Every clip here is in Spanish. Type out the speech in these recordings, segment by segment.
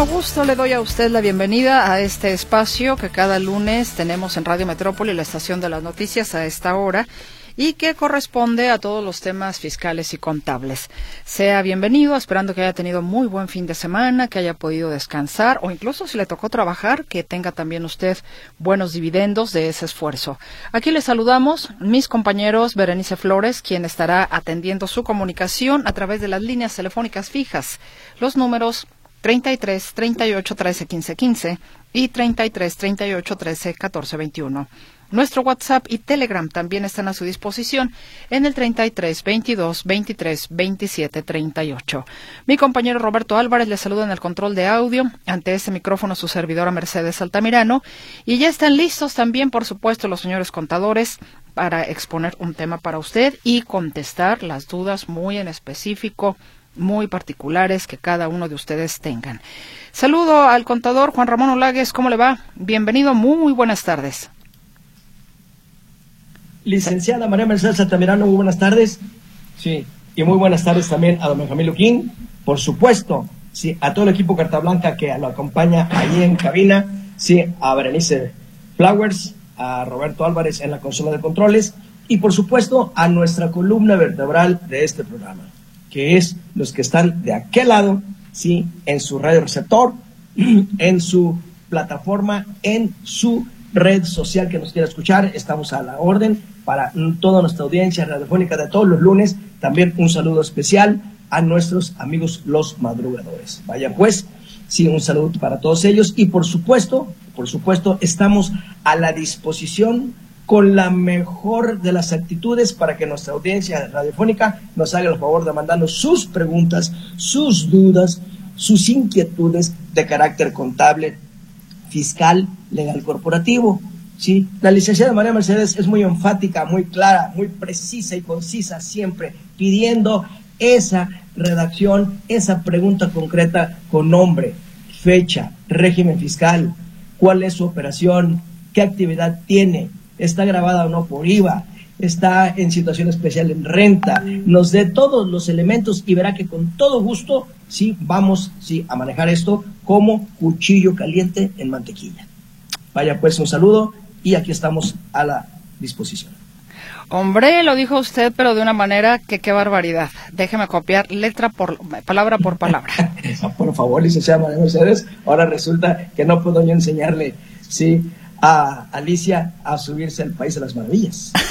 Gusto le doy a usted la bienvenida a este espacio que cada lunes tenemos en Radio Metrópoli, la estación de las noticias a esta hora y que corresponde a todos los temas fiscales y contables. Sea bienvenido, esperando que haya tenido muy buen fin de semana, que haya podido descansar o incluso si le tocó trabajar, que tenga también usted buenos dividendos de ese esfuerzo. Aquí le saludamos mis compañeros Berenice Flores, quien estará atendiendo su comunicación a través de las líneas telefónicas fijas. Los números 33 38 13 15 15 y 33 38 13 14 21. Nuestro WhatsApp y Telegram también están a su disposición en el 33 22 23 27 38. Mi compañero Roberto Álvarez le saluda en el control de audio. Ante este micrófono su servidora Mercedes Altamirano. Y ya están listos también, por supuesto, los señores contadores para exponer un tema para usted y contestar las dudas muy en específico muy particulares que cada uno de ustedes tengan. Saludo al contador Juan Ramón Olagues, ¿cómo le va? Bienvenido, muy buenas tardes. Licenciada María Mercedes Altamirano, muy buenas tardes. Sí, y muy buenas tardes también a don Benjamín Luquín, por supuesto, sí, a todo el equipo Carta Blanca que lo acompaña ahí en cabina, sí, a Berenice Flowers, a Roberto Álvarez en la consola de controles y por supuesto a nuestra columna vertebral de este programa que es los que están de aquel lado, ¿sí? En su radio receptor, en su plataforma, en su red social que nos quiera escuchar. Estamos a la orden para toda nuestra audiencia radiofónica de todos los lunes. También un saludo especial a nuestros amigos los madrugadores. Vaya pues, sí, un saludo para todos ellos y por supuesto, por supuesto, estamos a la disposición con la mejor de las actitudes para que nuestra audiencia radiofónica nos haga el favor de mandarnos sus preguntas, sus dudas, sus inquietudes de carácter contable, fiscal, legal corporativo. ¿sí? La licenciada María Mercedes es muy enfática, muy clara, muy precisa y concisa siempre, pidiendo esa redacción, esa pregunta concreta con nombre, fecha, régimen fiscal, cuál es su operación, qué actividad tiene, está grabada o no por IVA, está en situación especial en renta, nos dé todos los elementos y verá que con todo gusto sí vamos sí, a manejar esto como cuchillo caliente en mantequilla. Vaya pues un saludo y aquí estamos a la disposición. Hombre, lo dijo usted, pero de una manera que qué barbaridad. Déjeme copiar letra por palabra por palabra. por favor, licenciada María Mercedes, ahora resulta que no puedo yo enseñarle, sí, a Alicia a subirse al País de las Maravillas.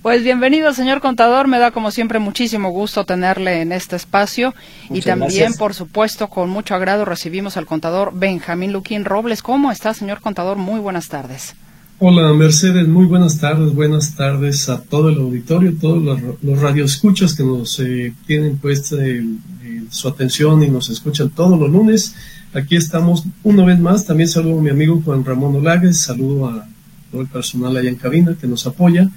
Pues bienvenido, señor contador. Me da como siempre muchísimo gusto tenerle en este espacio y también, por supuesto, con mucho agrado recibimos al contador Benjamín Luquín Robles. ¿Cómo está, señor contador? Muy buenas tardes. Hola, Mercedes. Muy buenas tardes. Buenas tardes a todo el auditorio, todos los, los radioescuchas que nos eh, tienen puesta su atención y nos escuchan todos los lunes. Aquí estamos una vez más. También saludo a mi amigo Juan Ramón Olagues, saludo a todo el personal allá en cabina que nos apoya.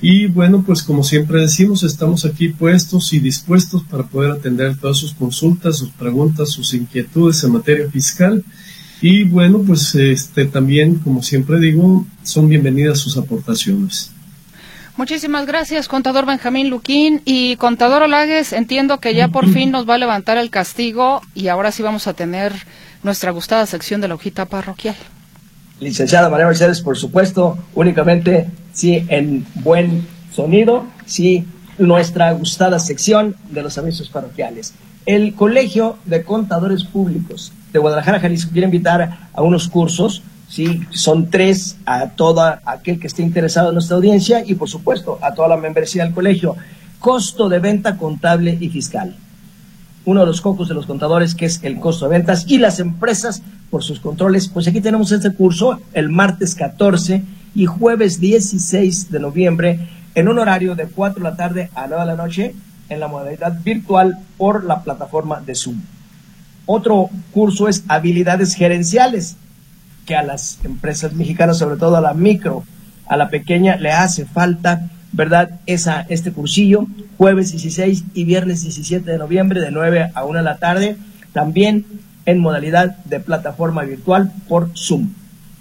Y bueno, pues como siempre decimos, estamos aquí puestos y dispuestos para poder atender todas sus consultas, sus preguntas, sus inquietudes en materia fiscal. Y bueno, pues este también, como siempre digo, son bienvenidas sus aportaciones. Muchísimas gracias, contador Benjamín Luquín. Y contador Olagues, entiendo que ya por fin nos va a levantar el castigo y ahora sí vamos a tener nuestra gustada sección de la hojita parroquial. Licenciada María Mercedes, por supuesto, únicamente sí en buen sonido, sí nuestra gustada sección de los avisos parroquiales. El Colegio de Contadores Públicos de Guadalajara, Jalisco, quiere invitar a unos cursos ¿sí? Son tres a todo aquel que esté interesado en nuestra audiencia y, por supuesto, a toda la membresía del colegio. Costo de venta contable y fiscal. Uno de los cocos de los contadores, que es el costo de ventas, y las empresas por sus controles. Pues aquí tenemos este curso el martes 14 y jueves 16 de noviembre en un horario de 4 de la tarde a 9 de la noche en la modalidad virtual por la plataforma de Zoom. Otro curso es habilidades gerenciales que a las empresas mexicanas, sobre todo a la micro, a la pequeña, le hace falta, ¿verdad? Esa, este cursillo, jueves 16 y viernes 17 de noviembre, de 9 a 1 de la tarde, también en modalidad de plataforma virtual por Zoom.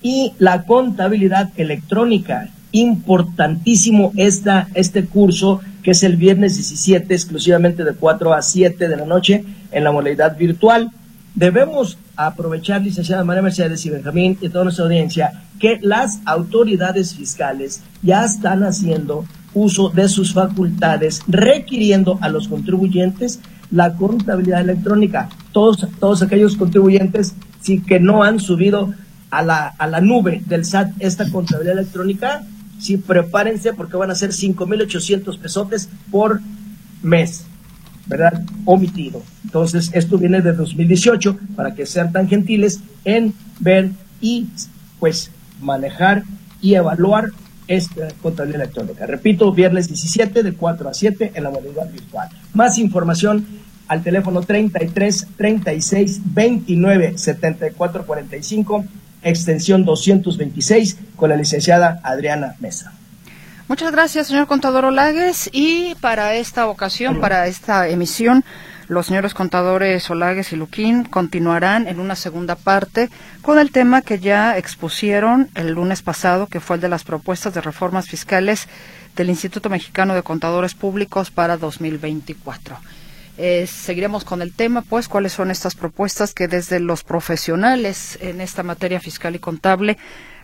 Y la contabilidad electrónica, importantísimo esta, este curso que es el viernes 17 exclusivamente de 4 a 7 de la noche en la modalidad virtual. Debemos aprovechar, licenciada María Mercedes y Benjamín y toda nuestra audiencia, que las autoridades fiscales ya están haciendo uso de sus facultades, requiriendo a los contribuyentes la contabilidad electrónica. Todos, todos aquellos contribuyentes sí, que no han subido a la, a la nube del SAT esta contabilidad electrónica, sí, prepárense porque van a ser 5.800 pesotes por mes, ¿verdad? Omitido. Entonces, esto viene de 2018 para que sean tan gentiles en ver y, pues, manejar y evaluar esta contabilidad electrónica. Repito, viernes 17 de 4 a 7 en la modalidad virtual. Más información al teléfono 33 36 29 74 45 extensión 226, con la licenciada Adriana Mesa. Muchas gracias, señor contador Olagues. Y para esta ocasión, para esta emisión, los señores contadores Olagues y Luquín continuarán en una segunda parte con el tema que ya expusieron el lunes pasado, que fue el de las propuestas de reformas fiscales del Instituto Mexicano de Contadores Públicos para 2024. Eh, seguiremos con el tema, pues, cuáles son estas propuestas que desde los profesionales en esta materia fiscal y contable,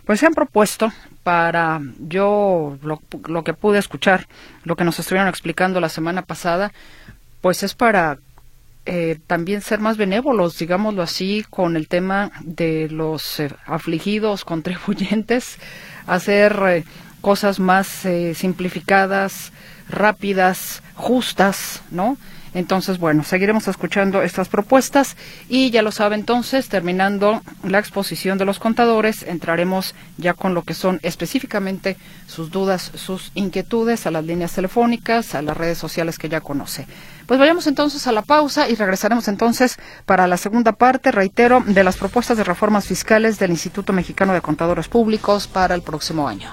pues se han propuesto para yo lo, que pude escuchar, lo que nos estuvieron explicando la semana pasada, pues es para eh, también ser más benévolos, digámoslo así, con el tema de los eh, afligidos contribuyentes, hacer cosas más simplificadas, rápidas, justas, ¿no? Entonces, bueno, seguiremos escuchando estas propuestas y ya lo sabe entonces, terminando la exposición de los contadores, entraremos ya con lo que son específicamente sus dudas, sus inquietudes a las líneas telefónicas, a las redes sociales que ya conoce. Pues vayamos entonces a la pausa y regresaremos entonces para la segunda parte, reitero, de las propuestas de reformas fiscales del Instituto Mexicano de Contadores Públicos para el próximo año.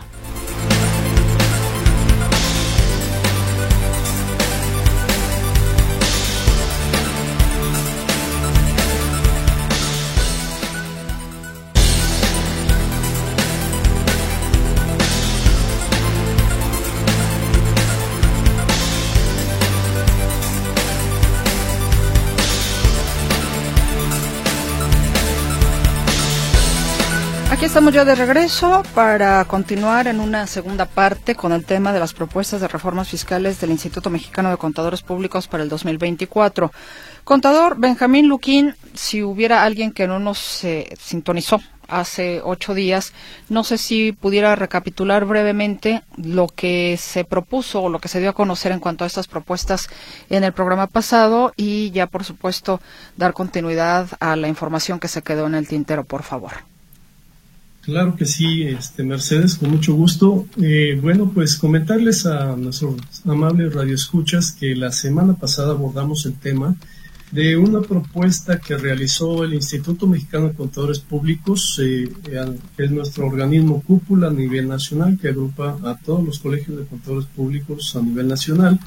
Estamos ya de regreso para continuar en una segunda parte con el tema de las propuestas de reformas fiscales del Instituto Mexicano de Contadores Públicos para el 2024. Contador Benjamín Luquín, si hubiera alguien que no nos eh, sintonizó hace ocho días, no sé si pudiera recapitular brevemente lo que se propuso o lo que se dio a conocer en cuanto a estas propuestas en el programa pasado y ya, por supuesto, dar continuidad a la información que se quedó en el tintero, por favor. Claro que sí, este, Mercedes, con mucho gusto. Eh, bueno, pues comentarles a nuestros amables radioescuchas que la semana pasada abordamos el tema de una propuesta que realizó el Instituto Mexicano de Contadores Públicos, eh, que es nuestro organismo cúpula a nivel nacional, que agrupa a todos los colegios de contadores públicos a nivel nacional,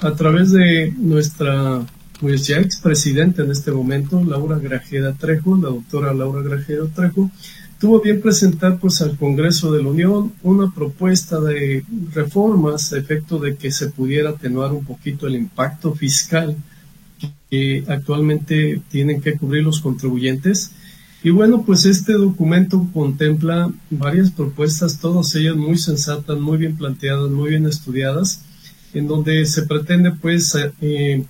a través de nuestra pues ya expresidenta en este momento, Laura Grajeda Trejo, la doctora Laura Grajeda Trejo, tuvo bien presentar pues al Congreso de la Unión una propuesta de reformas a efecto de que se pudiera atenuar un poquito el impacto fiscal que actualmente tienen que cubrir los contribuyentes. Y bueno, pues este documento contempla varias propuestas, todas ellas muy sensatas, muy bien planteadas, muy bien estudiadas, en donde se pretende pues eh,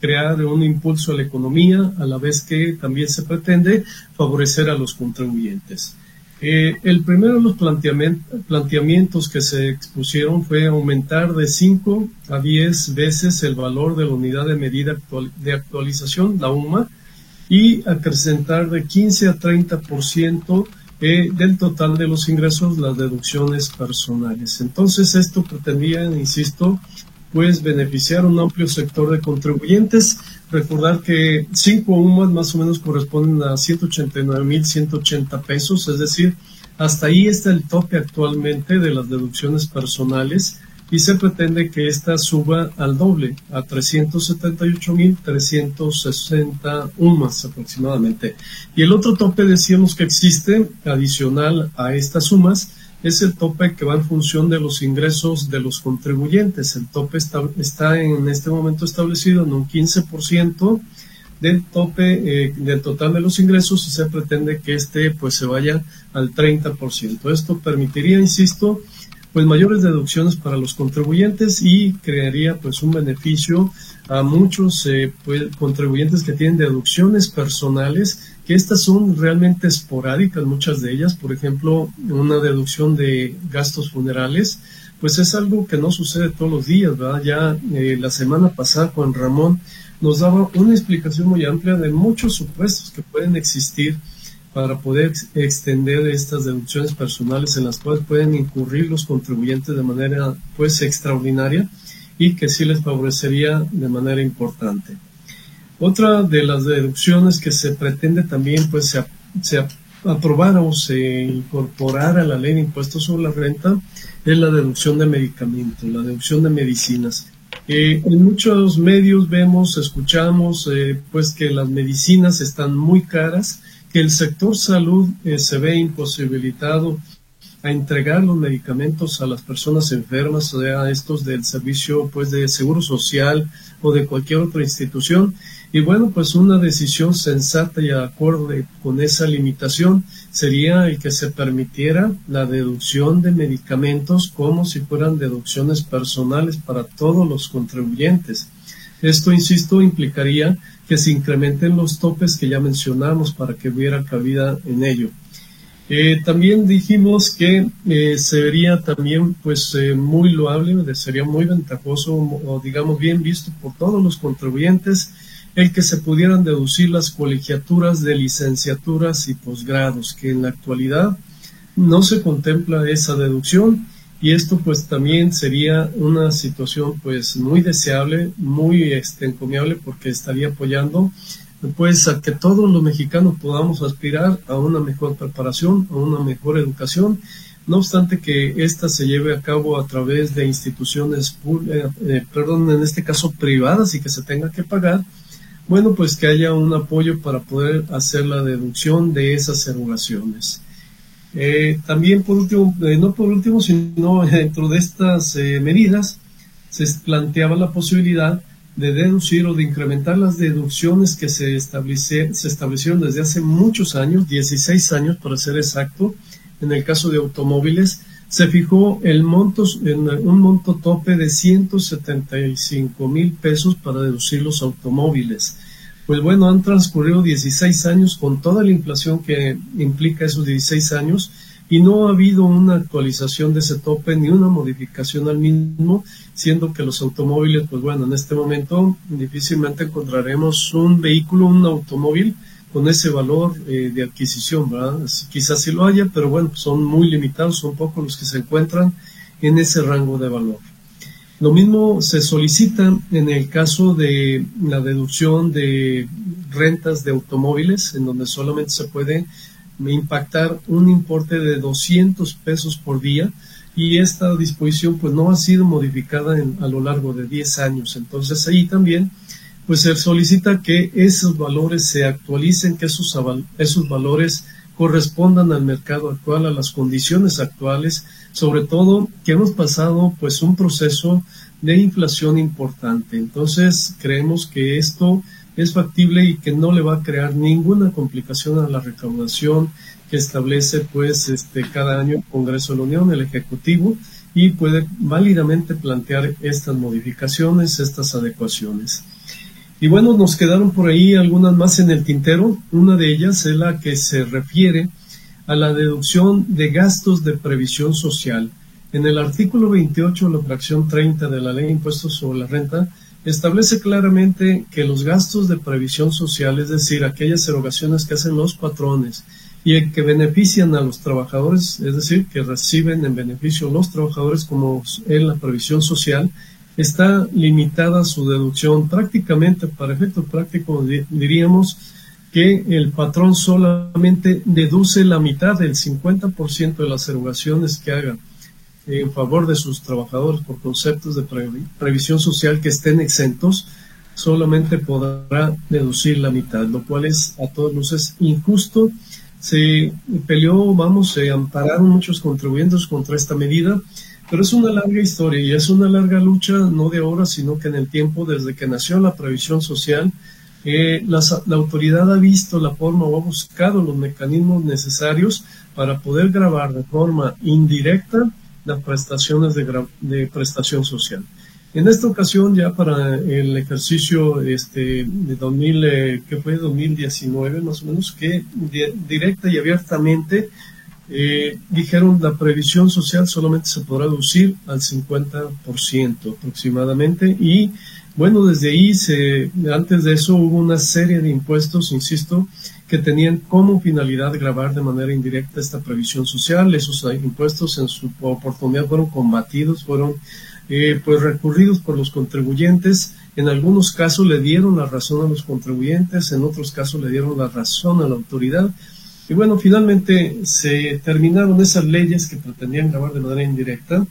crear un impulso a la economía, a la vez que también se pretende favorecer a los contribuyentes. Eh, el primero de los planteamientos que se expusieron fue aumentar de 5 a 10 veces el valor de la unidad de medida de actualización, la UMA, y acrecentar de 15 a 30% eh, del total de los ingresos las deducciones personales. Entonces esto pretendía, insisto, pues beneficiar un amplio sector de contribuyentes. Recordar que cinco UMAS más o menos corresponden a 189.180 pesos, es decir, hasta ahí está el tope actualmente de las deducciones personales y se pretende que esta suba al doble, a 378.360 UMAS aproximadamente. Y el otro tope decíamos que existe adicional a estas sumas es el tope que va en función de los ingresos de los contribuyentes. El tope está, está en este momento establecido en un 15% del tope eh, del total de los ingresos y se pretende que este pues se vaya al 30%. Esto permitiría, insisto, pues mayores deducciones para los contribuyentes y crearía pues un beneficio a muchos eh, pues, contribuyentes que tienen deducciones personales que estas son realmente esporádicas muchas de ellas. Por ejemplo una deducción de gastos funerales pues es algo que no sucede todos los días verdad ya eh, la semana pasada Juan Ramón nos daba una explicación muy amplia de muchos supuestos que pueden existir para poder extender estas deducciones personales en las cuales pueden incurrir los contribuyentes de manera pues extraordinaria y que sí les favorecería de manera importante. Otra de las deducciones que se pretende también pues se, se o se incorporara a la ley de impuestos sobre la renta es la deducción de medicamentos, la deducción de medicinas. Eh, en muchos medios vemos, escuchamos eh, pues que las medicinas están muy caras que el sector salud eh, se ve imposibilitado a entregar los medicamentos a las personas enfermas, sea, estos del servicio pues de seguro social o de cualquier otra institución. Y bueno, pues una decisión sensata y acorde con esa limitación sería el que se permitiera la deducción de medicamentos como si fueran deducciones personales para todos los contribuyentes. Esto, insisto, implicaría que se incrementen los topes que ya mencionamos para que hubiera cabida en ello. Eh, también dijimos que eh, sería también pues eh, muy loable, sería muy ventajoso o digamos bien visto por todos los contribuyentes el que se pudieran deducir las colegiaturas de licenciaturas y posgrados, que en la actualidad no se contempla esa deducción y esto pues también sería una situación pues muy deseable, muy este, encomiable porque estaría apoyando pues a que todos los mexicanos podamos aspirar a una mejor preparación, a una mejor educación, no obstante que ésta se lleve a cabo a través de instituciones, eh, eh, perdón, en este caso privadas y que se tenga que pagar, bueno, pues que haya un apoyo para poder hacer la deducción de esas erogaciones. Eh, también por último, eh, no por último, sino dentro de estas medidas se planteaba la posibilidad de deducir o de incrementar las deducciones que se, se establecieron desde hace muchos años, 16 años para ser exacto. En el caso de automóviles, se fijó el monto, en un monto tope de 175 mil pesos para deducir los automóviles pues bueno, han transcurrido 16 años con toda la inflación que implica esos 16 años y no ha habido una actualización de ese tope ni una modificación al mismo, siendo que los automóviles, pues bueno, en este momento difícilmente encontraremos un vehículo, un automóvil con ese valor eh, de adquisición, ¿verdad? Quizás sí lo haya, pero bueno, son muy limitados, son pocos los que se encuentran en ese rango de valor. Lo mismo se solicita en el caso de la deducción de rentas de automóviles, en donde solamente se puede impactar un importe de 200 pesos por día y esta disposición pues no ha sido modificada a lo largo de 10 años. Entonces ahí también pues se solicita que esos valores se actualicen, que esos, esos valores correspondan al mercado actual, a las condiciones actuales, sobre todo que hemos pasado pues un proceso de inflación importante. Entonces creemos que esto es factible y que no le va a crear ninguna complicación a la recaudación que establece pues este cada año el Congreso de la Unión, el Ejecutivo, y puede válidamente plantear estas modificaciones, estas adecuaciones. Y bueno, nos quedaron por ahí algunas más en el tintero. Una de ellas es la que se refiere a la deducción de gastos de previsión social. En el artículo 28 de la fracción 30 de la Ley de Impuestos sobre la Renta, establece claramente que los gastos de previsión social, es decir, aquellas erogaciones que hacen los patrones y que benefician a los trabajadores, es decir, que reciben en beneficio los trabajadores como en la previsión social, está limitada su deducción. Prácticamente, para efectos prácticos, diríamos que el patrón solamente deduce la mitad del 50% de las erogaciones que haga en favor de sus trabajadores por conceptos de previsión social que estén exentos, solamente podrá deducir la mitad, lo cual es a todas luces injusto. Se peleó, vamos, se ampararon muchos contribuyentes contra esta medida, pero es una larga historia y es una larga lucha, no de ahora, sino que en el tiempo desde que nació la previsión social, eh, la, autoridad ha visto la forma o ha buscado los mecanismos necesarios para poder grabar de forma indirecta las prestaciones de, de prestación social. En esta ocasión, ya para el ejercicio este, de 2000, eh, que fue 2019 más o menos, que directa y abiertamente eh, dijeron la previsión social solamente se podrá reducir al 50% aproximadamente y bueno, desde ahí, se, antes de eso hubo una serie de impuestos, insisto, que tenían como finalidad grabar de manera indirecta esta previsión social. Esos impuestos en su oportunidad fueron combatidos, fueron eh, pues recurridos por los contribuyentes. En algunos casos le dieron la razón a los contribuyentes, en otros casos le dieron la razón a la autoridad. Y bueno, finalmente se terminaron esas leyes que pretendían grabar de manera indirecta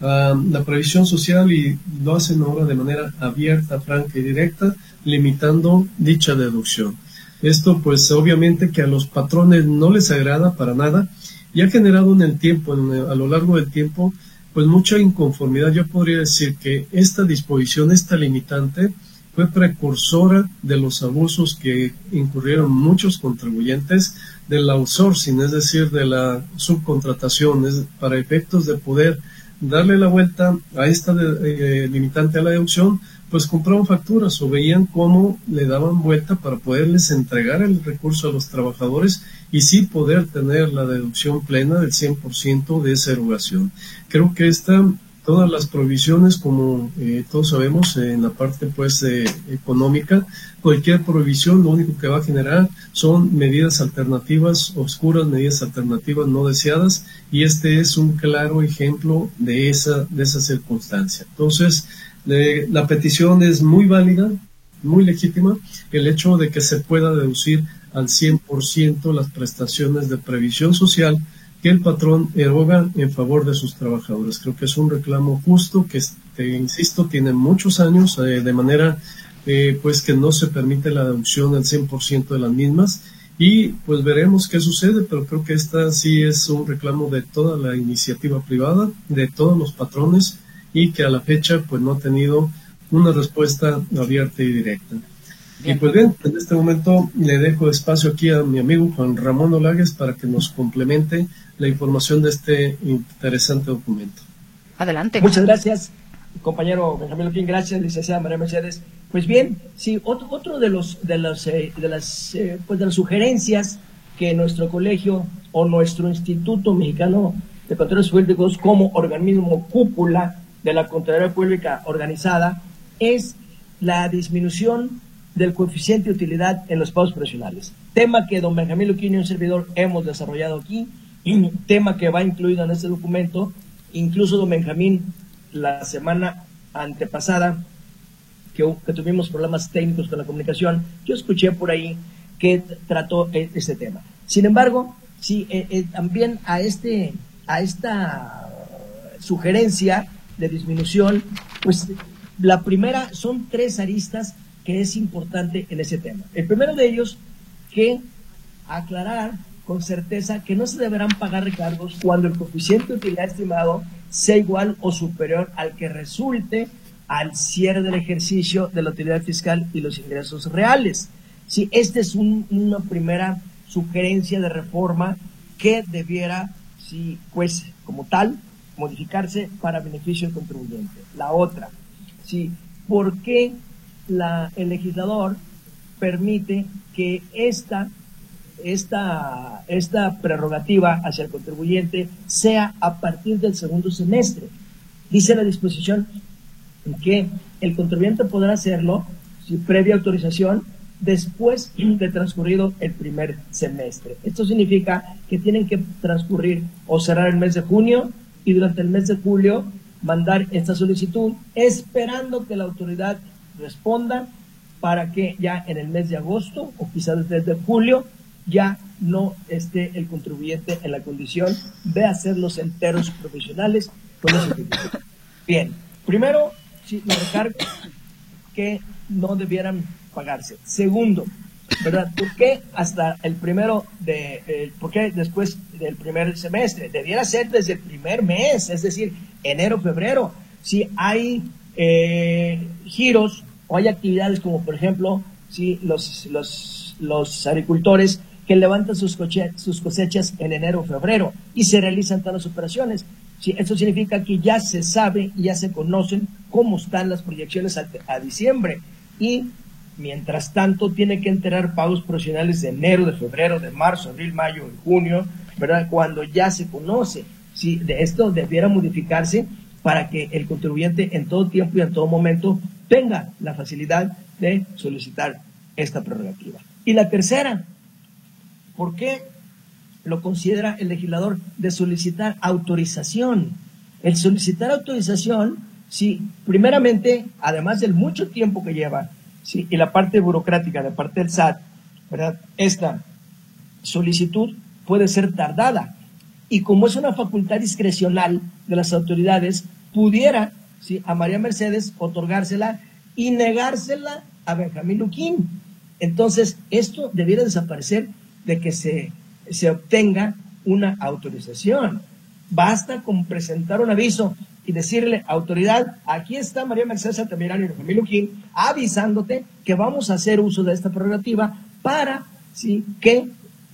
la previsión social y lo hacen ahora de manera abierta, franca y directa, limitando dicha deducción. Esto pues obviamente que a los patrones no les agrada para nada y ha generado en el tiempo, a lo largo del tiempo, pues mucha inconformidad. Yo podría decir que esta disposición, esta limitante, fue precursora de los abusos que incurrieron muchos contribuyentes del outsourcing, es decir, de la subcontratación, para efectos de poder darle la vuelta a esta eh, limitante a la deducción, pues compraban facturas o veían cómo le daban vuelta para poderles entregar el recurso a los trabajadores y sí poder tener la deducción plena del 100% de esa erogación. Creo que esta, todas las provisiones, como eh, todos sabemos, en la parte pues económica, cualquier provisión lo único que va a generar son medidas alternativas oscuras, medidas alternativas no deseadas y este es un claro ejemplo de esa, de esa circunstancia. Entonces, la petición es muy válida, muy legítima, el hecho de que se pueda deducir al 100% las prestaciones de previsión social que el patrón eroga en favor de sus trabajadores. Creo que es un reclamo justo que, insisto, tiene muchos años eh, de manera eh, pues que no se permite la deducción al 100% de las mismas y pues veremos qué sucede, pero creo que esta sí es un reclamo de toda la iniciativa privada, de todos los patrones y que a la fecha pues no ha tenido una respuesta abierta y directa. Y pues bien, en este momento le dejo espacio aquí a mi amigo Juan Ramón Olagues para que nos complemente la información de este interesante documento. Adelante. Muchas gracias, compañero Benjamín Loquín. Gracias, licenciada María Mercedes. Pues bien, sí, otro, otro de los de las eh, de las eh, pues de las sugerencias que nuestro colegio o nuestro Instituto Mexicano de Controles Públicos como organismo cúpula de la Contraloría Pública organizada es la disminución del coeficiente de utilidad en los pagos profesionales. Tema que don Benjamín Luquín y un servidor hemos desarrollado aquí, y tema que va incluido en este documento. Incluso don Benjamín, la semana antepasada, que, que tuvimos problemas técnicos con la comunicación, yo escuché por ahí que trató e, este tema. Sin embargo, sí, eh, eh, también a, este, a esta sugerencia de disminución, pues la primera son tres aristas que es importante en ese tema. El primero de ellos, que aclarar con certeza que no se deberán pagar recargos cuando el coeficiente de utilidad estimado sea igual o superior al que resulte al cierre del ejercicio de la utilidad fiscal y los ingresos reales. Sí, esta es una primera sugerencia de reforma que debiera, sí, pues como tal, modificarse para beneficio del contribuyente. La otra, sí, ¿por qué la, el legislador permite que esta, esta, esta prerrogativa hacia el contribuyente sea a partir del segundo semestre. Dice la disposición que el contribuyente podrá hacerlo si previa autorización después de transcurrido el primer semestre. Esto significa que tienen que transcurrir o cerrar el mes de junio y durante el mes de julio mandar esta solicitud esperando que la autoridad responda para que ya en el mes de agosto o quizás desde julio ya no esté el contribuyente en la condición de hacer los enteros profesionales con ese Bien, primero, sí, los recargos que no debieran pagarse. Segundo, ¿verdad? ¿Por qué hasta el primero de, eh, por qué después del primer semestre? Debiera ser desde el primer mes, es decir, enero, febrero. Si hay eh, giros o hay actividades como, por ejemplo, si los, los, los agricultores que levantan sus, sus cosechas en enero febrero y se realizan todas las operaciones. Sí, eso significa que ya se sabe, ya se conocen cómo están las proyecciones a, a diciembre. Y Mientras tanto, tiene que enterar pagos profesionales de enero, de febrero, de marzo, abril, mayo, y junio, ¿verdad? Cuando ya se conoce. Si de esto debiera modificarse para que el contribuyente en todo tiempo y en todo momento tenga la facilidad de solicitar esta prerrogativa. Y la tercera, ¿por qué lo considera el legislador de solicitar autorización? El solicitar autorización, si primeramente, además del mucho tiempo que lleva y la parte burocrática de parte del SAT, ¿verdad? Esta solicitud puede ser tardada. Y como es una facultad discrecional de las autoridades, pudiera ¿sí? a María Mercedes otorgársela y negársela a Benjamín Luquín. Entonces, esto debiera desaparecer de que se, se obtenga una autorización. Basta con presentar un aviso y decirle, autoridad, aquí está María Mercedes Altamirano y Benjamín Luquín avisándote que vamos a hacer uso de esta prerrogativa para ¿sí? que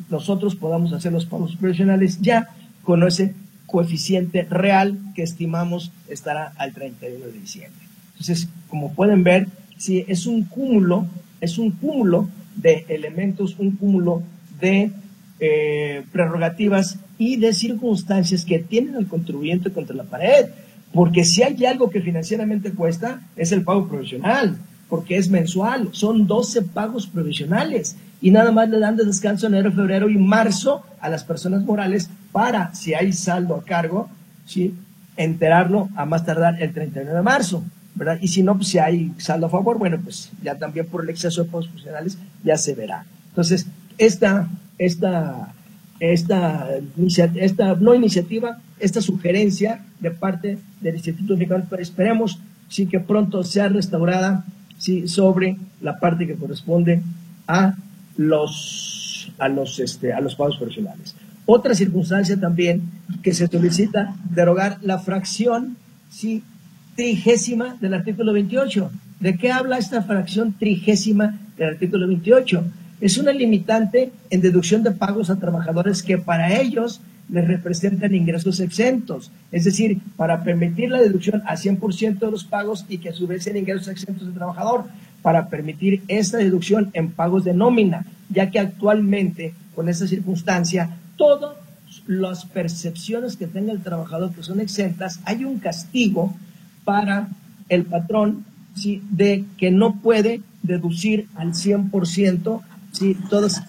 nosotros podamos hacer los pagos profesionales ya con ese coeficiente real que estimamos estará al 31 de diciembre. Entonces, como pueden ver, sí, es un cúmulo, es un cúmulo de elementos, un cúmulo de eh, prerrogativas y de circunstancias que tienen al contribuyente contra la pared. Porque si hay algo que financieramente cuesta, es el pago provisional, porque es mensual, son 12 pagos provisionales y nada más le dan de descanso enero, febrero y marzo a las personas morales para, si hay saldo a cargo, ¿sí? enterarlo a más tardar el 31 de marzo. ¿verdad? Y si no, pues si hay saldo a favor, bueno, pues ya también por el exceso de pagos provisionales ya se verá. Entonces, esta, esta esta, esta no iniciativa, esta sugerencia de parte del Instituto Mexicano, pero esperemos sí que pronto sea restaurada sí, sobre la parte que corresponde a los, a los, este, a los pagos profesionales. Otra circunstancia también que se solicita derogar la fracción sí, trigésima del artículo 28. ¿De qué habla esta fracción trigésima del artículo 28? Es una limitante en deducción de pagos a trabajadores que para ellos les representan ingresos exentos. Es decir, para permitir la deducción a 100% de los pagos y que a su vez sean ingresos exentos del trabajador, para permitir esta deducción en pagos de nómina, ya que actualmente con esta circunstancia todas las percepciones que tenga el trabajador que son exentas, hay un castigo para el patrón de que no puede deducir al 100% Sí, todas,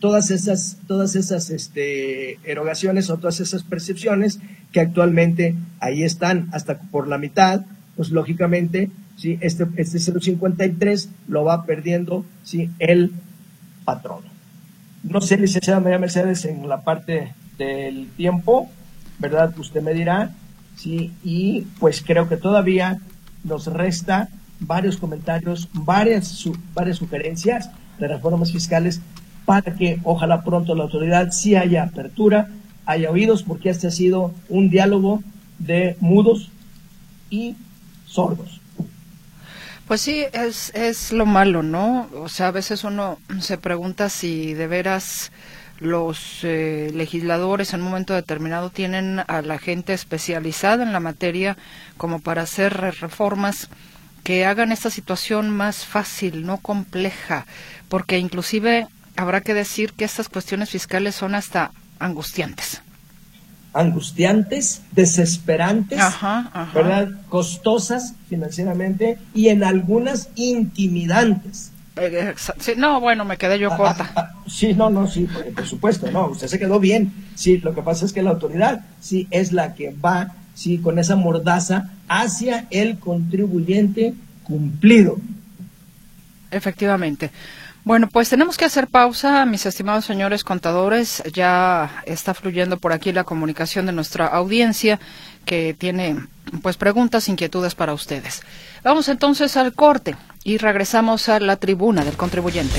todas esas, todas esas este, erogaciones o todas esas percepciones que actualmente ahí están hasta por la mitad, pues lógicamente, ¿sí? este, este 053 lo va perdiendo ¿sí? el patrón. No sé, licenciada María Mercedes, en la parte del tiempo, ¿verdad? Usted me dirá, ¿sí? Y pues creo que todavía nos resta varios comentarios, varias, varias sugerencias de reformas fiscales para que ojalá pronto la autoridad sí haya apertura, haya oídos, porque este ha sido un diálogo de mudos y sordos. Pues sí, es, es lo malo, ¿no? O sea, a veces uno se pregunta si de veras los eh, legisladores en un momento determinado tienen a la gente especializada en la materia como para hacer reformas que hagan esta situación más fácil, no compleja, porque inclusive habrá que decir que estas cuestiones fiscales son hasta angustiantes. Angustiantes, desesperantes, ¿verdad? Costosas financieramente y en algunas intimidantes. Eh, no, bueno, me quedé yo corta. sí, no, no, sí, por, supuesto, no, usted se quedó bien. Sí, lo que pasa es que la autoridad sí es la que va sí, con esa mordaza hacia el contribuyente cumplido. Efectivamente. Bueno, pues tenemos que hacer pausa, mis estimados señores contadores. Ya está fluyendo por aquí la comunicación de nuestra audiencia que tiene pues preguntas, inquietudes para ustedes. Vamos entonces al corte y regresamos a la tribuna del contribuyente.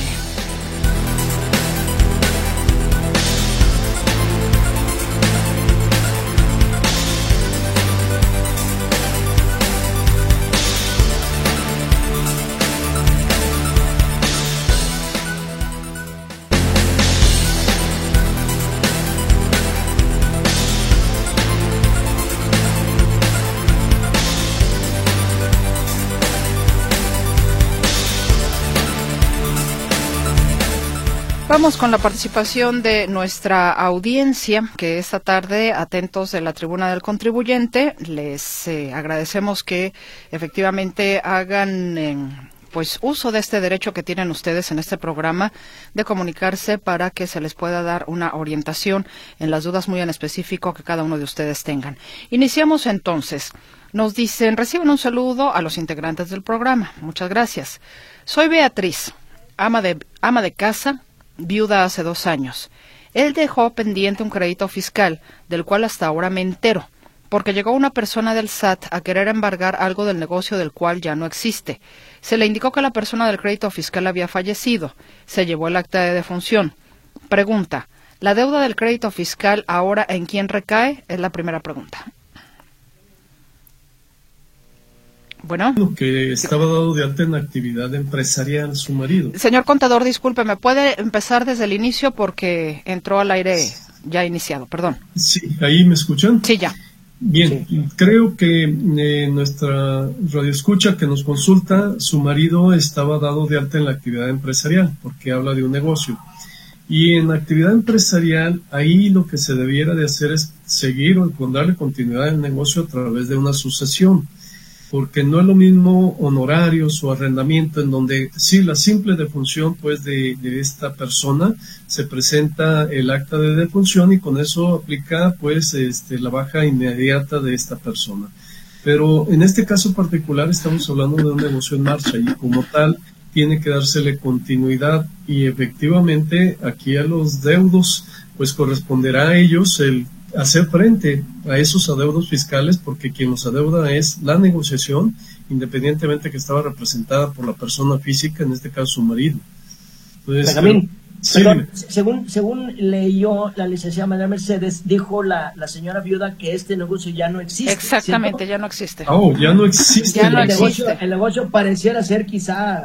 Con la participación de nuestra audiencia, que esta tarde, atentos de la tribuna del contribuyente, les eh, agradecemos que efectivamente hagan eh, pues uso de este derecho que tienen ustedes en este programa de comunicarse para que se les pueda dar una orientación en las dudas muy en específico que cada uno de ustedes tengan. Iniciamos entonces. Nos dicen, reciben un saludo a los integrantes del programa. Muchas gracias. Soy Beatriz, ama de, ama de casa, viuda hace dos años. Él dejó pendiente un crédito fiscal, del cual hasta ahora me entero, porque llegó una persona del SAT a querer embargar algo del negocio del cual ya no existe. Se le indicó que la persona del crédito fiscal había fallecido. Se llevó el acta de defunción. Pregunta. ¿La deuda del crédito fiscal ahora en quién recae? Es la primera pregunta. Bueno. Que estaba dado de alta en actividad empresarial su marido. Señor contador, disculpe, ¿me puede empezar desde el inicio porque entró al aire ya iniciado? Perdón. Sí, ahí me escuchan. Sí, ya. Bien, creo que eh, nuestra radioescucha que nos consulta, su marido estaba dado de alta en la actividad empresarial porque habla de un negocio. Y en la actividad empresarial, ahí lo que se debiera de hacer es seguir o darle continuidad al negocio a través de una sucesión porque no es lo mismo honorarios o arrendamiento en donde sí la simple defunción pues de, esta persona se presenta el acta de defunción y con eso aplica pues este, la baja inmediata de esta persona. Pero en este caso particular estamos hablando de un negocio en marcha y como tal tiene que dársele continuidad y efectivamente aquí a los deudos pues corresponderá a ellos el hacer frente a esos adeudos fiscales porque quien los adeuda es la negociación, independientemente que estaba representada por la persona física, en este caso su marido. Entonces, según, según leyó la licenciada María Mercedes, dijo la, la señora viuda que este negocio ya no existe. Exactamente, ya no existe. Oh, ya no existe. el, Negocio, el negocio pareciera ser quizá...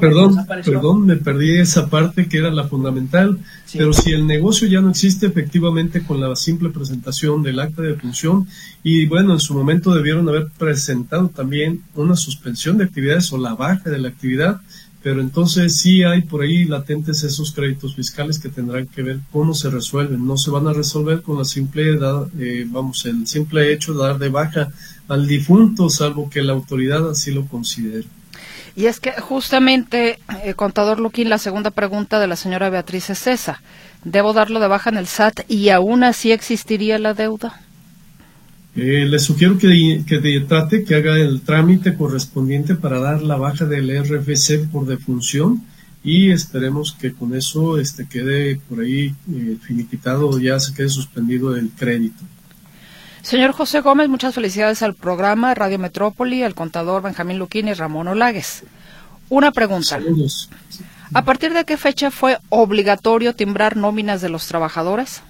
perdón, perdón, me perdí esa parte que era la fundamental, pero si el negocio ya no existe, efectivamente con la simple presentación del acta de función, y bueno, en su momento debieron haber presentado también una suspensión de actividades o la baja de la actividad, pero entonces sí hay por ahí latentes esos créditos fiscales que tendrán que ver cómo se resuelven. No se van a resolver con la simple edad, eh, vamos, el simple hecho de dar de baja al difunto, salvo que la autoridad así lo considere. Y es que justamente, eh, contador Luquín, la segunda pregunta de la señora Beatriz es esa. ¿Debo darlo de baja en el SAT y aún así existiría la deuda? Eh, le sugiero que, que trate que haga el trámite correspondiente para dar la baja del RFC por defunción y esperemos que con eso este, quede por ahí eh, finiquitado, ya se quede suspendido el crédito. Señor José Gómez, muchas felicidades al programa Radio Metrópoli, al contador Benjamín Luquín y Ramón Olagues. Una pregunta. Saludos. ¿A partir de qué fecha fue obligatorio timbrar nóminas de los trabajadores?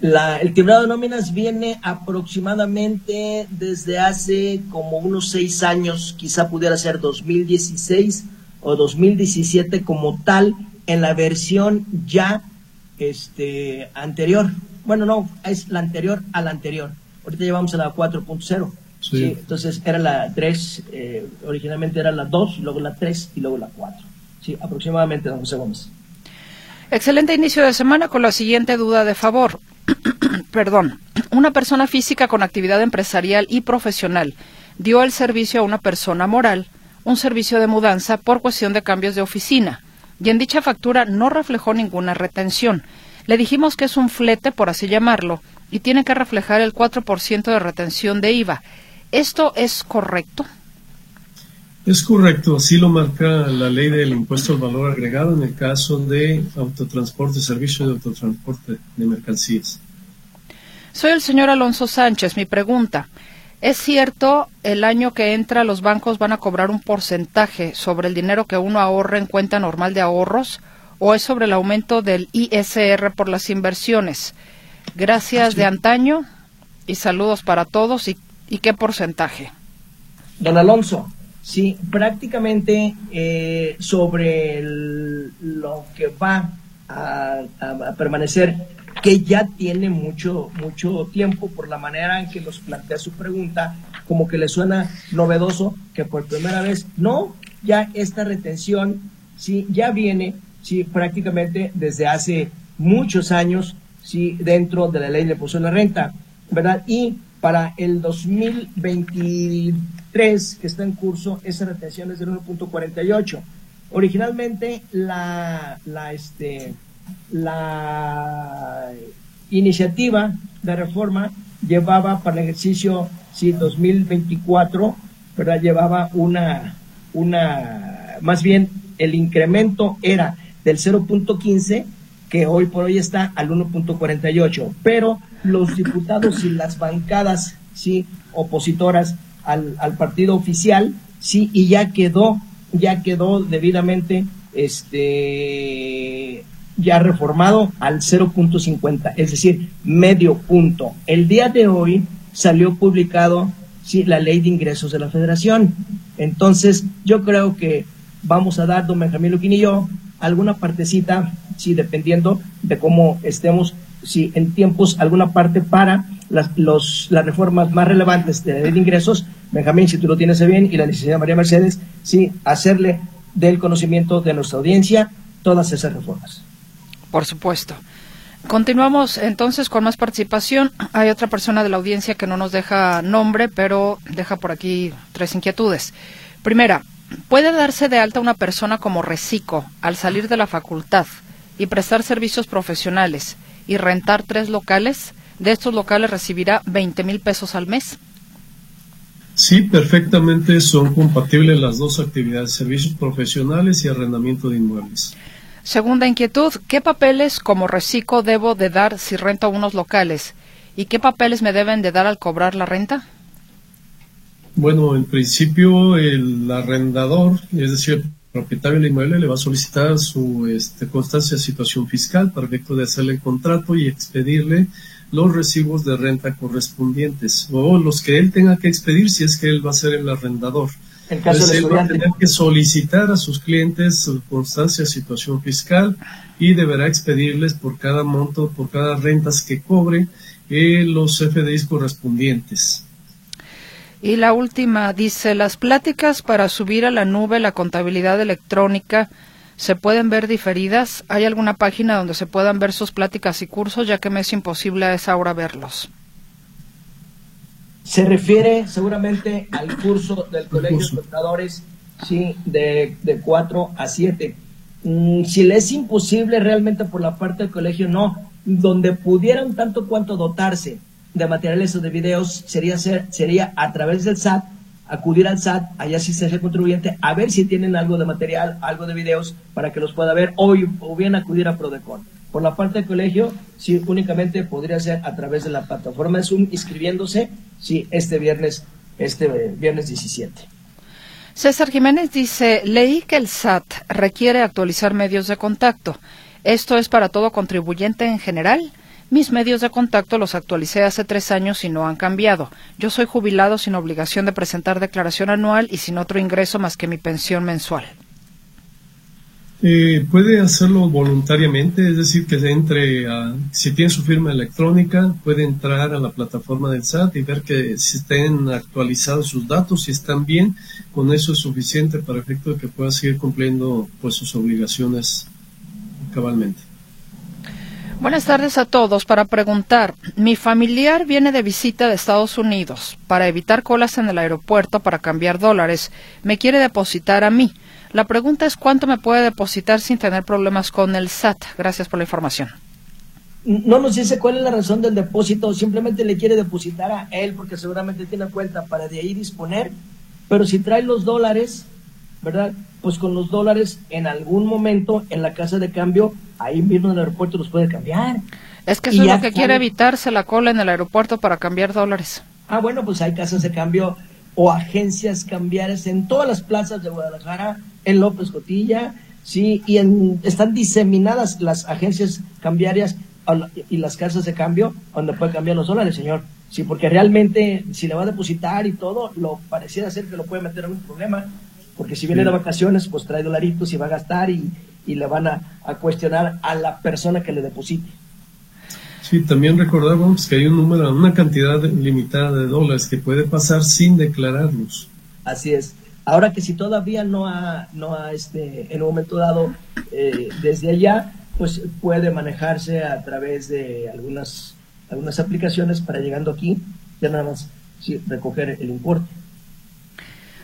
El timbrado de nóminas viene aproximadamente desde hace como unos seis años, quizá pudiera ser 2016 o 2017 como tal, en la versión ya este, anterior. Bueno, no, es la anterior a la anterior. Ahorita llevamos a la 4.0. Sí. Entonces era la 3, eh, originalmente era la 2, luego la 3 y luego la 4. Sí, aproximadamente, don José Gómez. Excelente inicio de semana con la siguiente duda de favor. perdón, una persona física con actividad empresarial y profesional dio el servicio a una persona moral, un servicio de mudanza por cuestión de cambios de oficina, y en dicha factura no reflejó ninguna retención. Le dijimos que es un flete, por así llamarlo, y tiene que reflejar el 4% de retención de IVA. ¿Esto es correcto? Es correcto, así lo marca la ley del impuesto al valor agregado en el caso de autotransporte, servicio de autotransporte de mercancías. Soy el señor Alonso Sánchez. Mi pregunta, ¿es cierto el año que entra los bancos van a cobrar un porcentaje sobre el dinero que uno ahorra en cuenta normal de ahorros o es sobre el aumento del ISR por las inversiones? Gracias de antaño y saludos para todos. ¿Y, y qué porcentaje? Don Alonso, Sí, prácticamente eh, sobre lo que va a, permanecer, que ya tiene mucho, mucho tiempo por la manera en que nos plantea su pregunta, como que le suena novedoso que por primera vez, no, ya esta retención, sí, ya viene, sí, prácticamente desde hace muchos años, sí, dentro de la ley de imposición de la renta, ¿verdad? Y para el 2023 que está en curso, esa retención es del 1.48. Originalmente la, la, este, la iniciativa de reforma llevaba para el ejercicio sí, 2024, ¿verdad? llevaba una, una, más bien el incremento era del 0.15 que hoy por hoy está al 1.48, pero los diputados y las bancadas sí opositoras al, al, partido oficial sí y ya quedó ya quedó debidamente este ya reformado al 0.50 es decir medio punto. El día de hoy salió publicado sí la ley de ingresos de la Federación. Entonces yo creo que vamos a dar don Benjamín Luquín y yo alguna partecita sí dependiendo de cómo estemos si en tiempos alguna parte para las, los, las reformas más relevantes de la ley de ingresos, Benjamín, si tú lo tienes bien, y la licenciada María Mercedes, sí, hacerle del conocimiento de nuestra audiencia todas esas reformas. Por supuesto. Continuamos entonces con más participación. Hay otra persona de la audiencia que no nos deja nombre, pero deja por aquí tres inquietudes. Primera, ¿puede darse de alta una persona como reciclo al salir de la facultad y prestar servicios profesionales y rentar tres locales, de estos locales recibirá 20 mil pesos al mes. Sí, perfectamente son compatibles las dos actividades, servicios profesionales y arrendamiento de inmuebles. Segunda inquietud, ¿qué papeles como reciclo debo de dar si rento unos locales? ¿Y qué papeles me deben de dar al cobrar la renta? Bueno, en principio el arrendador, es decir, propietario del inmueble le va a solicitar su este, constancia de situación fiscal para efecto de hacerle el contrato y expedirle los recibos de renta correspondientes o los que él tenga que expedir si es que él va a ser el arrendador. En caso de él va a tener que solicitar a sus clientes su constancia de situación fiscal y deberá expedirles por cada monto, por cada rentas que cobre eh, los FDIs correspondientes. Y la última dice, las pláticas para subir a la nube la contabilidad electrónica se pueden ver diferidas. ¿Hay alguna página donde se puedan ver sus pláticas y cursos, ya que me es imposible a esa hora verlos? Se refiere seguramente al curso del Colegio de Contadores, sí, de, de 4 a 7. Mm, si le es imposible realmente por la parte del colegio, no. Donde pudieran tanto cuanto dotarse de materiales o de videos sería, ser, sería a través del SAT, acudir al SAT, allá sí se contribuyente, a ver si tienen algo de material, algo de videos para que los pueda ver, o, o bien acudir a Prodecon. Por la parte del colegio, sí, únicamente podría ser a través de la plataforma Zoom, inscribiéndose, sí, este viernes, este viernes 17. César Jiménez dice, leí que el SAT requiere actualizar medios de contacto. ¿Esto es para todo contribuyente en general? Mis medios de contacto los actualicé hace tres años y no han cambiado. Yo soy jubilado sin obligación de presentar declaración anual y sin otro ingreso más que mi pensión mensual. Eh, puede hacerlo voluntariamente, es decir, que entre, a, si tiene su firma electrónica, puede entrar a la plataforma del SAT y ver que si estén actualizados sus datos, si están bien, con eso es suficiente para efecto de que pueda seguir cumpliendo pues sus obligaciones cabalmente. Buenas tardes a todos. Para preguntar, mi familiar viene de visita de Estados Unidos. Para evitar colas en el aeropuerto para cambiar dólares, me quiere depositar a mí. La pregunta es cuánto me puede depositar sin tener problemas con el SAT. Gracias por la información. no nos dice cuál es la razón del depósito, simplemente le quiere depositar a él porque seguramente tiene cuenta para de ahí disponer, pero si trae los dólares, ¿verdad? Pues con los dólares en algún momento en la casa de cambio, ahí mismo en el aeropuerto los puede cambiar. Es que eso es lo que quiere evitarse la cola en el aeropuerto para cambiar dólares. Ah, bueno, pues hay casas de cambio o agencias cambiarias en todas las plazas de Guadalajara, en López Cotilla, sí, y en, están diseminadas las agencias cambiarias y las casas de cambio donde puede cambiar los dólares, señor. Sí, porque realmente si le va a depositar y todo, lo pareciera ser que lo puede meter en un problema, porque si viene de vacaciones, pues trae dolaritos y va a gastar y, le van a, cuestionar a la persona que le deposite. Sí, también recordamos que hay un número, una cantidad limitada de dólares que puede pasar sin declararlos. Así es. Ahora que si todavía no ha, no ha este, en un momento dado, eh, desde allá, pues puede manejarse a través de algunas, algunas aplicaciones para llegando aquí, ya nada más recoger el importe.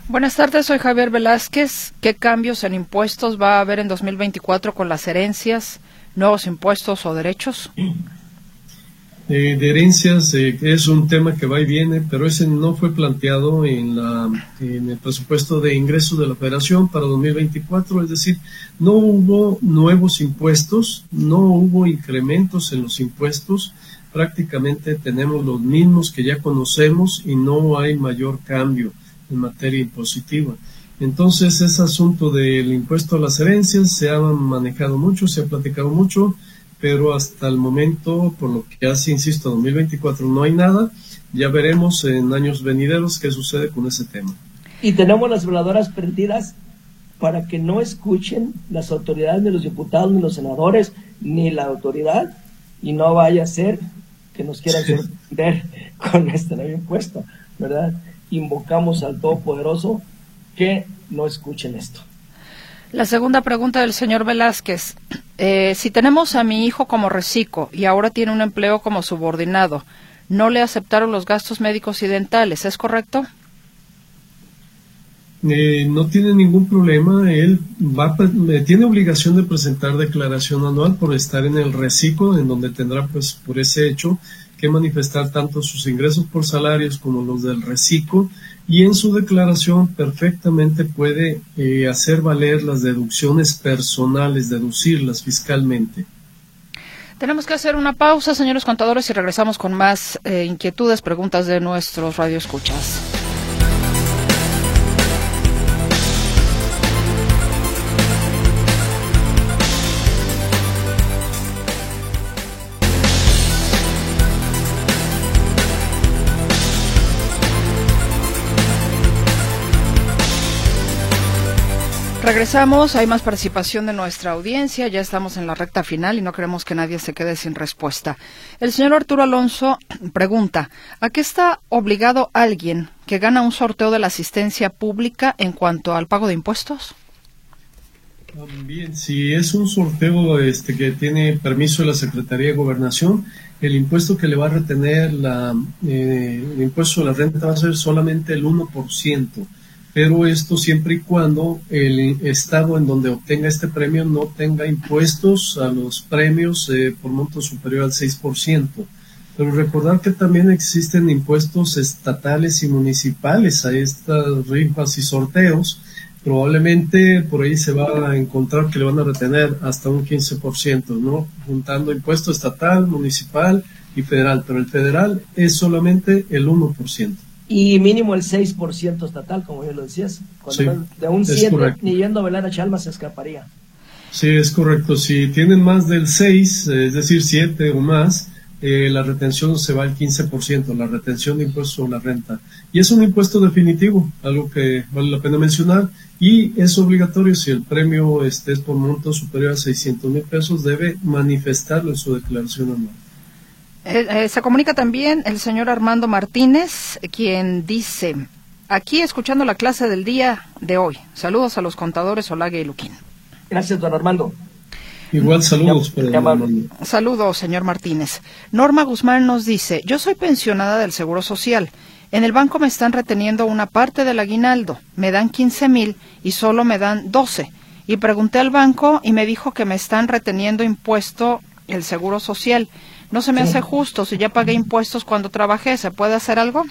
Buenas tardes, soy Javier Velázquez. ¿Qué cambios en impuestos va a haber en 2024 con las herencias, nuevos impuestos o derechos? Eh, de herencias eh, es un tema que va y viene, pero ese no fue planteado en, la, en el presupuesto de ingresos de la Federación para 2024, es decir, no hubo nuevos impuestos, no hubo incrementos en los impuestos, prácticamente tenemos los mismos que ya conocemos y no hay mayor cambio en materia impositiva. Entonces, ese asunto del impuesto a las herencias se ha manejado mucho, se ha platicado mucho, pero hasta el momento, por lo que hace, insisto, 2024 no hay nada. Ya veremos en años venideros qué sucede con ese tema. Y tenemos las voladoras perdidas para que no escuchen las autoridades, ni los diputados, ni los senadores, ni la autoridad, y no vaya a ser que nos quieran sorprender con este nuevo impuesto, ¿verdad? Invocamos al Todopoderoso que no escuchen esto. La segunda pregunta del señor Velázquez. Eh, si tenemos a mi hijo como reciclo y ahora tiene un empleo como subordinado, no le aceptaron los gastos médicos y dentales, ¿es correcto? Eh, no tiene ningún problema. Él va, eh, tiene obligación de presentar declaración anual por estar en el reciclo, en donde tendrá, pues, por ese hecho, que manifestar tanto sus ingresos por salarios como los del reciclo y en su declaración perfectamente puede eh, hacer valer las deducciones personales, deducirlas fiscalmente. Tenemos que hacer una pausa, señores contadores, y regresamos con más eh, inquietudes, preguntas de nuestros radioescuchas. Regresamos, hay más participación de nuestra audiencia, ya estamos en la recta final y no queremos que nadie se quede sin respuesta. El señor Arturo Alonso pregunta, ¿a qué está obligado alguien que gana un sorteo de la asistencia pública en cuanto al pago de impuestos? Bien, si es un sorteo este, que tiene permiso de la Secretaría de Gobernación, el impuesto que le va a retener la, eh, el impuesto de la renta va a ser solamente el 1% pero esto siempre y cuando el estado en donde obtenga este premio no tenga impuestos a los premios eh, por monto superior al 6%. Pero recordar que también existen impuestos estatales y municipales a estas rifas y sorteos. Probablemente por ahí se va a encontrar que le van a retener hasta un 15%, ¿no? Juntando impuesto estatal, municipal y federal, pero el federal es solamente el 1% y mínimo el 6% estatal, como ya lo decías. de un 7 ni yendo a velar a Chalma se escaparía. Sí, es correcto. Si tienen más del 6, es decir, 7 o más, eh, la retención se va al 15%, la retención de impuestos sobre la renta. Y es un impuesto definitivo, algo que vale la pena mencionar, y es obligatorio si el premio este, es por monto superior a 600 mil pesos, debe manifestarlo en su declaración anual. Eh, eh, se comunica también el señor Armando Martínez, quien dice, aquí escuchando la clase del día de hoy. Saludos a los contadores Olague y Luquín. Gracias, don Armando. Igual saludos. Saludos, señor Martínez. Norma Guzmán nos dice, yo soy pensionada del Seguro Social. En el banco me están reteniendo una parte del aguinaldo. Me dan 15 mil y solo me dan 12. Y pregunté al banco y me dijo que me están reteniendo impuesto el Seguro Social. No se me hace justo si ya pagué impuestos cuando trabajé. ¿Se puede hacer algo?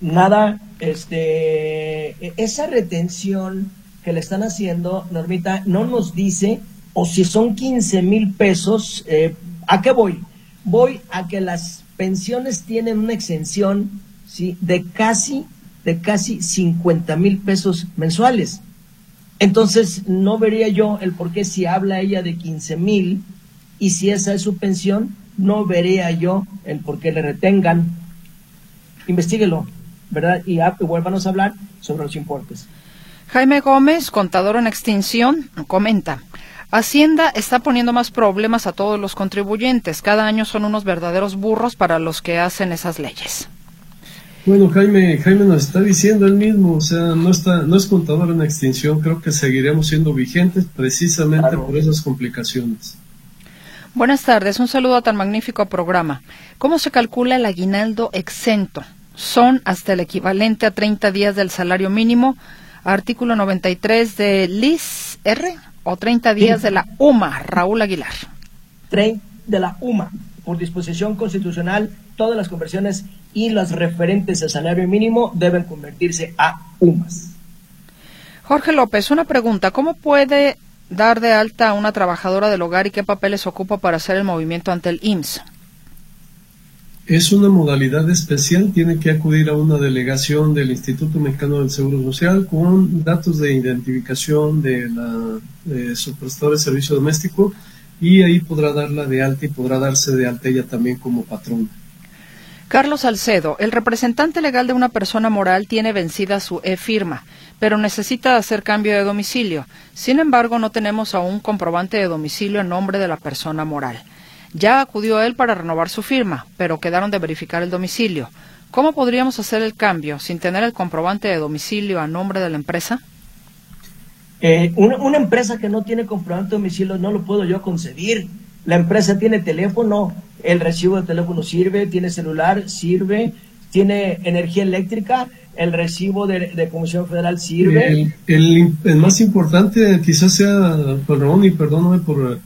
Nada, este, e-, esa retención que le están haciendo, Normita, no nos dice o si son 15 mil pesos, eh, ¿a qué voy? Voy a que las pensiones tienen una exención ¿sí? de casi de casi 50 mil pesos mensuales. Entonces, no vería yo el por qué si habla ella de 15 mil y si esa es su pensión, no vería yo el por qué le retengan. Investíguelo, ¿verdad? Y, vuélvanos a hablar sobre los importes. Jaime Gómez, contador en extinción, comenta. Hacienda está poniendo más problemas a todos los contribuyentes. Cada año son unos verdaderos burros para los que hacen esas leyes. Bueno, Jaime, Jaime nos está diciendo él mismo, o sea, no está, no es contador en extinción, creo que seguiremos siendo vigentes precisamente por esas complicaciones. Buenas tardes, un saludo a tan magnífico programa. ¿Cómo se calcula el aguinaldo exento? Son hasta el equivalente a 30 días del salario mínimo, artículo 93 de LIS R o 30 días de la UMA, Raúl Aguilar. 30 de la UMA, por disposición constitucional, todas las conversiones y las referentes al salario mínimo deben convertirse a UMAS. Jorge López, una pregunta. ¿Cómo puede dar de alta a una trabajadora del hogar y qué papeles ocupa para hacer el movimiento ante el IMSS? Es una modalidad especial, tiene que acudir a una delegación del Instituto Mexicano del Seguro Social con datos de identificación de, la, de su prestador de servicio doméstico y ahí podrá darla de alta y podrá darse de alta ella también como patrona. Carlos Salcedo, el representante legal de una persona moral tiene vencida su e-firma, pero necesita hacer cambio de domicilio. Sin embargo, no tenemos aún comprobante de domicilio en nombre de la persona moral. Ya acudió él para renovar su firma, pero quedaron de verificar el domicilio. ¿Cómo podríamos hacer el cambio sin tener el comprobante de domicilio a nombre de la empresa? Eh, una, una empresa que no tiene comprobante de domicilio no lo puedo yo concebir. La empresa tiene teléfono, el recibo de teléfono sirve, tiene celular, sirve, tiene energía eléctrica, el recibo de, Comisión Federal sirve. El, más importante quizás sea, perdón y perdóname por,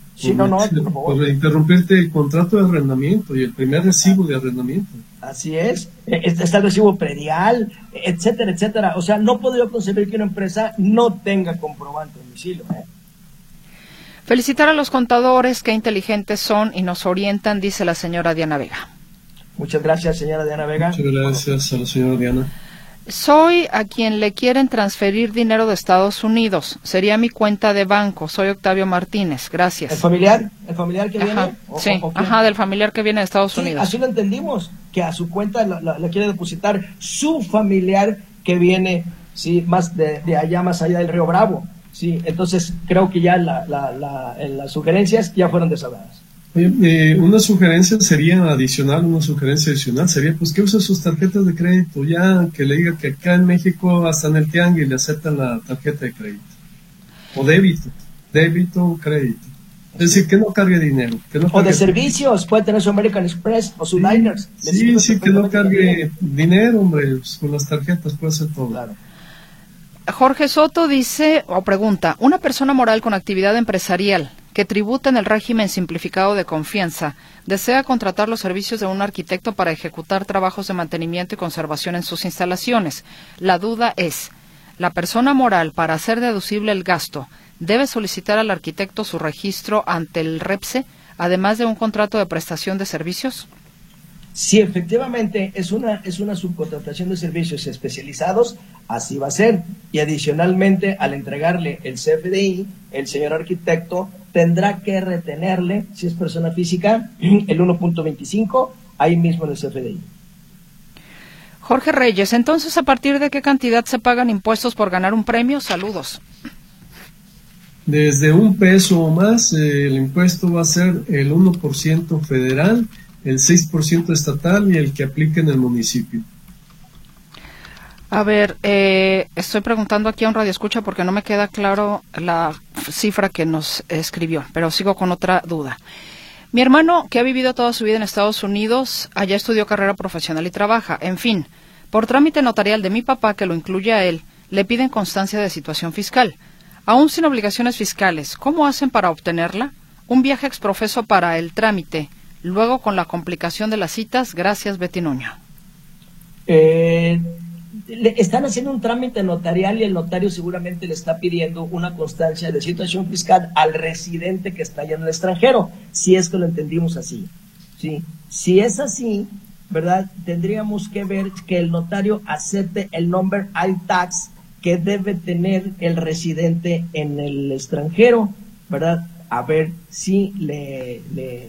por, interrumpirte, el contrato de arrendamiento y el primer recibo de arrendamiento. Así es, e, está el recibo predial, etcétera, etcétera. O sea, no yo concebir que una empresa no tenga comprobante de domicilio. ¿eh? Felicitar a los contadores, qué inteligentes son y nos orientan, dice la señora Diana Vega. Muchas gracias, señora Diana Vega. Muchas gracias a la señora Diana. Soy a quien le quieren transferir dinero de Estados Unidos. Sería mi cuenta de banco. Soy Octavio Martínez. Gracias. ¿El familiar? ¿El familiar que viene? sí, ajá, del familiar que viene de Estados Unidos. Así lo entendimos, que a su cuenta la, quiere depositar su familiar que viene, sí, más de, de allá, más allá del Río Bravo. Sí, entonces creo que ya la, las sugerencias ya fueron deshabladas. Eh, una sugerencia sería adicional, una sugerencia adicional sería pues que use sus tarjetas de crédito, ya que le diga que acá en México hasta en el tianguis le aceptan la tarjeta de crédito. O débito, débito o crédito. Es decir, que no cargue dinero. o de servicios, puede tener su American Express o su sí, Liners. Sí, sí, que no cargue dinero, hombre, pues, con las tarjetas puede ser todo. Claro. Jorge Soto dice o pregunta, una persona moral con actividad empresarial que tributa en el régimen simplificado de confianza desea contratar los servicios de un arquitecto para ejecutar trabajos de mantenimiento y conservación en sus instalaciones. La duda es, ¿la persona moral para hacer deducible el gasto debe solicitar al arquitecto su registro ante el REPSE, además de un contrato de prestación de servicios? Si efectivamente es una, es una subcontratación de servicios especializados, así va a ser. Y adicionalmente, al entregarle el CFDI, el señor arquitecto tendrá que retenerle, si es persona física, el 1.25 ahí mismo en el CFDI. Jorge Reyes, entonces, ¿a partir de qué cantidad se pagan impuestos por ganar un premio? Saludos. Desde un peso o más, eh, el impuesto va a ser el 1% federal el 6% estatal y el que aplique en el municipio. A ver, eh, estoy preguntando aquí a un radio escucha porque no me queda claro la cifra que nos escribió, pero sigo con otra duda. Mi hermano, que ha vivido toda su vida en Estados Unidos, allá estudió carrera profesional y trabaja. En fin, por trámite notarial de mi papá, que lo incluye a él, le piden constancia de situación fiscal. Aún sin obligaciones fiscales, ¿cómo hacen para obtenerla? Un viaje exprofeso para el trámite Luego, con la complicación de las citas, gracias, Betty Nuño. Eh, están haciendo un trámite notarial y el notario seguramente le está pidiendo una constancia de situación fiscal al residente que está allá en el extranjero, si es que lo entendimos así. ¿sí? Si es así, ¿verdad? Tendríamos que ver que el notario acepte el number tax que debe tener el residente en el extranjero, ¿verdad? A ver si le,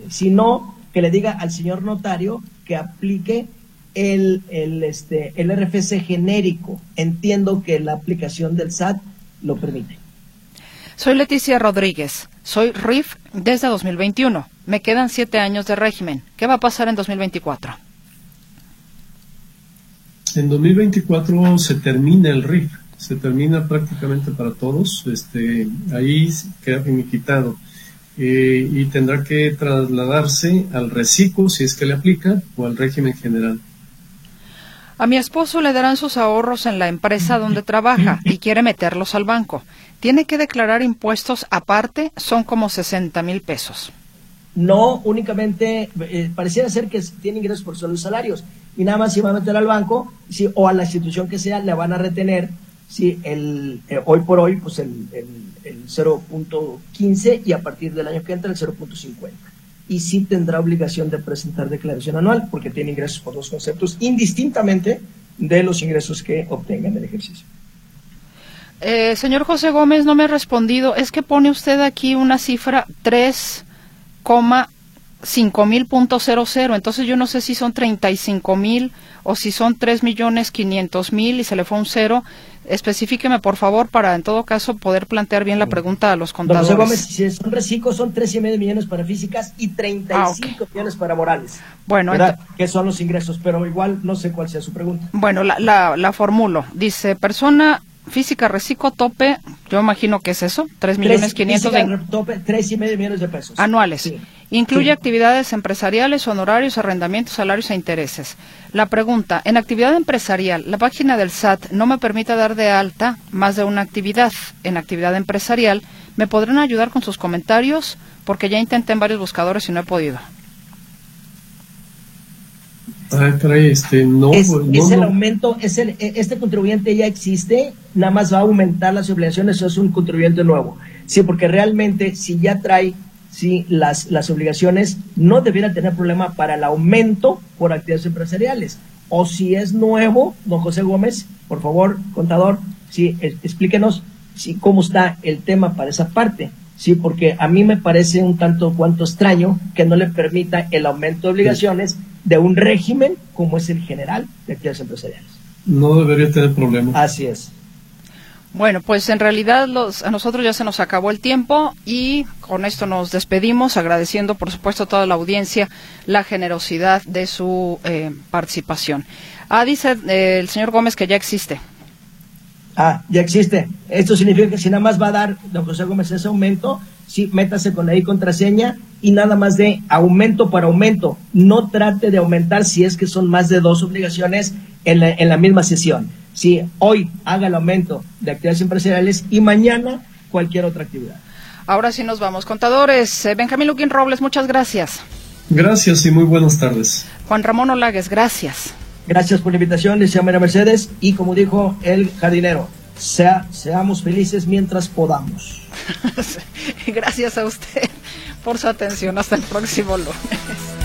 si no, que le diga al señor notario que aplique el, el, este, el RFC genérico. Entiendo que la aplicación del SAT lo permite. Soy Leticia Rodríguez. Soy RIF desde 2021. Me quedan siete años de régimen. ¿Qué va a pasar en 2024? En 2024 se termina el RIF, se termina prácticamente para todos. Este, ahí queda finiquitado. Eh, y tendrá que trasladarse al reciclo si es que le aplica o al régimen general. A mi esposo le darán sus ahorros en la empresa donde trabaja y quiere meterlos al banco. ¿Tiene que declarar impuestos aparte? Son como 60 mil pesos. No, únicamente eh, pareciera ser que tiene ingresos por solo salarios y nada más si va a meter al banco si, o a la institución que sea le van a retener si el, eh, hoy por hoy pues el, el 0.15 y a partir del año que entra el 0.50 y sí tendrá obligación de presentar declaración anual porque tiene ingresos por dos conceptos indistintamente de los ingresos que obtenga en el ejercicio. Eh, señor José Gómez, no me ha respondido. Es que pone usted aquí una cifra 3,5 mil punto Entonces yo no sé si son 35 mil o si son 3 millones 500 mil y se le fue un cero. Especifíqueme, por favor, para en todo caso poder plantear bien la pregunta a los contadores. José Gómez, si son son tres y medio millones para físicas y 35 ah, millones para morales. Bueno, que son los ingresos, pero igual no sé cuál sea su pregunta. Bueno, la, la, la formulo. Dice, persona física reciclo tope, yo imagino que es eso, tres millones quinientos de... tope, tres y medio millones de pesos. Anuales. Incluye actividades empresariales, honorarios, arrendamientos, salarios e intereses. La pregunta, en actividad empresarial, la página del SAT no me permite dar de alta más de una actividad. En actividad empresarial, ¿me podrán ayudar con sus comentarios? Porque ya intenté en varios buscadores y no he podido. Ah, este, no, es, pues, el aumento, es el, e, este contribuyente ya existe, nada más va a aumentar las obligaciones, eso es un contribuyente nuevo. Sí, porque realmente si ya trae sí, las, las obligaciones, no debiera tener problema para el aumento por actividades empresariales. O si es nuevo, don José Gómez, por favor, contador, sí, explíquenos sí, cómo está el tema para esa parte. Sí, porque a mí me parece un tanto cuanto extraño que no le permita el aumento de obligaciones de un régimen como es el general de actividades empresariales. No debería tener problema. Así es. Bueno, pues en realidad los, a nosotros ya se nos acabó el tiempo y con esto nos despedimos, agradeciendo por supuesto a toda la audiencia la generosidad de su eh, participación. Ah, dice eh, el señor Gómez que ya existe. Ah, ya existe. Esto significa que si nada más va a dar, don José Gómez, ese aumento, sí, métase con ahí contraseña y nada más de aumento para aumento. No trate de aumentar si es que son más de dos obligaciones en la, en la misma sesión si hoy haga el aumento de actividades empresariales y mañana cualquier otra actividad. Ahora sí nos vamos. Contadores, eh, Benjamín Luquín Robles, muchas gracias. Gracias y muy buenas tardes. Juan Ramón Olagues, gracias. Gracias por la invitación, decía María Mercedes, y como dijo el jardinero, sea, seamos felices mientras podamos. gracias a usted por su atención. Hasta el próximo lunes.